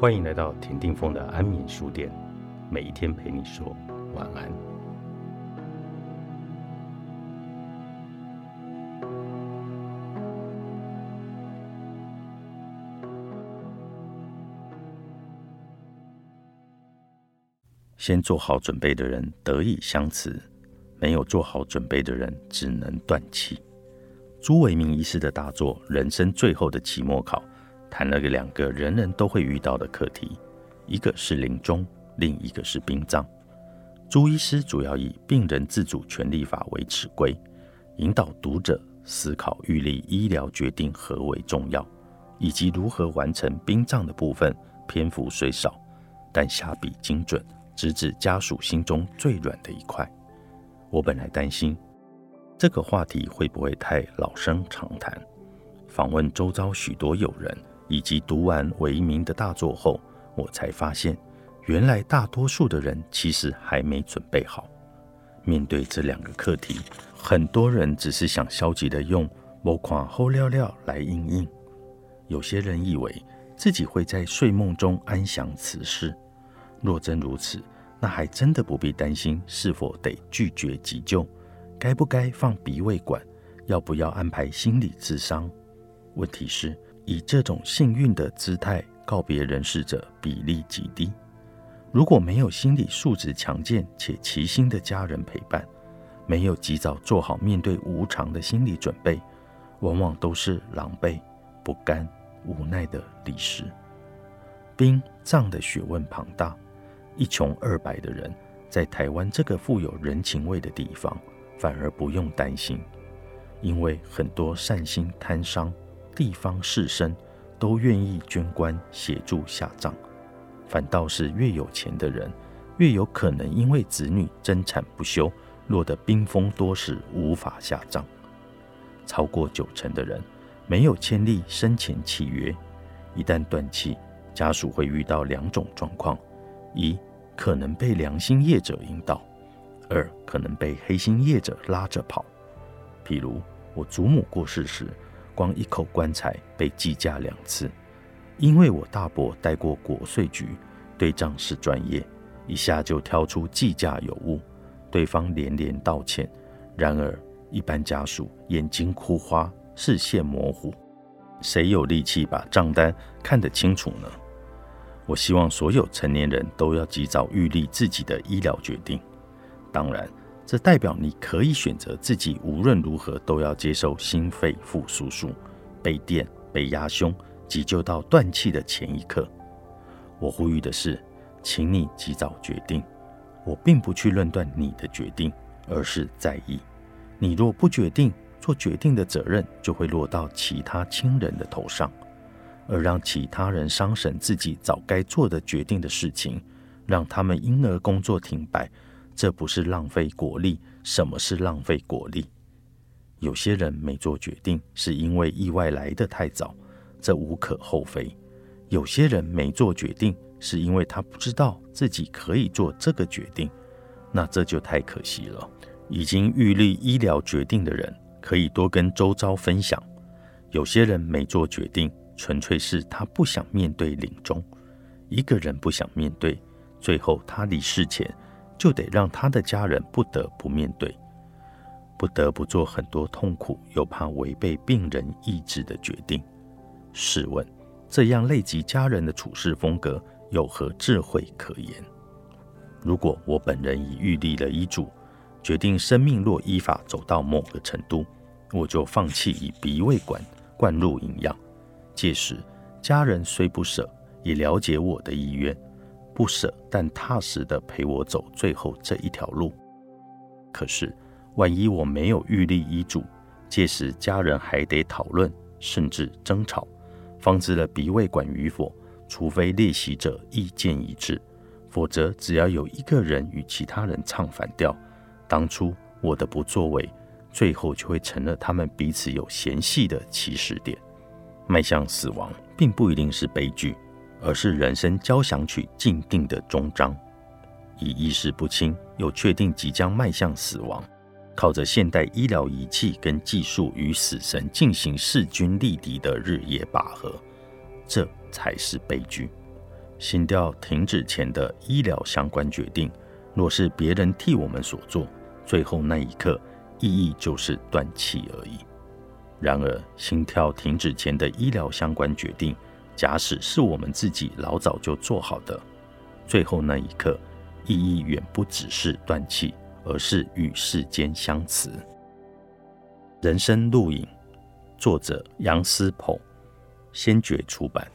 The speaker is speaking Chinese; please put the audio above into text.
欢迎来到田定峰的安眠书店，每一天陪你说晚安。先做好准备的人得以相辞，没有做好准备的人只能断气。朱维明医师的大作《人生最后的期末考》。谈了个两个人人都会遇到的课题，一个是临终，另一个是殡葬。朱医师主要以病人自主权利法为尺规，引导读者思考预立医疗决定何为重要，以及如何完成殡葬的部分。篇幅虽少，但下笔精准，直指家属心中最软的一块。我本来担心这个话题会不会太老生常谈，访问周遭许多友人。以及读完韦明的大作后，我才发现，原来大多数的人其实还没准备好面对这两个课题。很多人只是想消极的用“某款后料料”来应应。有些人以为自己会在睡梦中安详此事。若真如此，那还真的不必担心是否得拒绝急救，该不该放鼻胃管，要不要安排心理咨商。问题是。以这种幸运的姿态告别人世者比例极低。如果没有心理素质强健且齐心的家人陪伴，没有及早做好面对无常的心理准备，往往都是狼狈、不甘、无奈的离世。殡葬的学问庞大，一穷二白的人在台湾这个富有人情味的地方，反而不用担心，因为很多善心贪商。地方士绅都愿意捐官协助下葬，反倒是越有钱的人，越有可能因为子女争产不休，落得冰封多时，无法下葬。超过九成的人没有签立生前契约，一旦断气，家属会遇到两种状况：一可能被良心业者引导；二可能被黑心业者拉着跑。譬如我祖母过世时。光一口棺材被计价两次，因为我大伯带过国税局，对账是专业，一下就挑出计价有误，对方连连道歉。然而一般家属眼睛哭花，视线模糊，谁有力气把账单看得清楚呢？我希望所有成年人都要及早预立自己的医疗决定，当然。这代表你可以选择自己无论如何都要接受心肺复苏术，被电、被压胸，急救到断气的前一刻。我呼吁的是，请你及早决定。我并不去论断你的决定，而是在意，你若不决定，做决定的责任就会落到其他亲人的头上，而让其他人伤神自己早该做的决定的事情，让他们因而工作停摆。这不是浪费国力。什么是浪费国力？有些人没做决定，是因为意外来得太早，这无可厚非；有些人没做决定，是因为他不知道自己可以做这个决定，那这就太可惜了。已经预立医疗决定的人，可以多跟周遭分享。有些人没做决定，纯粹是他不想面对临终。一个人不想面对，最后他离世前。就得让他的家人不得不面对，不得不做很多痛苦又怕违背病人意志的决定。试问，这样累及家人的处事风格有何智慧可言？如果我本人已预立了遗嘱，决定生命若依法走到某个程度，我就放弃以鼻胃管灌入营养。届时，家人虽不舍，也了解我的意愿。不舍，但踏实的陪我走最后这一条路。可是，万一我没有预立遗嘱，届时家人还得讨论，甚至争吵，放置了鼻胃管与否，除非列席者意见一致，否则只要有一个人与其他人唱反调，当初我的不作为，最后就会成了他们彼此有嫌隙的起始点。迈向死亡，并不一定是悲剧。而是人生交响曲静定的终章，以意识不清又确定即将迈向死亡，靠着现代医疗仪器跟技术与死神进行势均力敌的日夜拔河，这才是悲剧。心跳停止前的医疗相关决定，若是别人替我们所做，最后那一刻意义就是断气而已。然而，心跳停止前的医疗相关决定，假使是我们自己老早就做好的，最后那一刻意义远不只是断气，而是与世间相辞。人生录影，作者杨思鹏，先觉出版。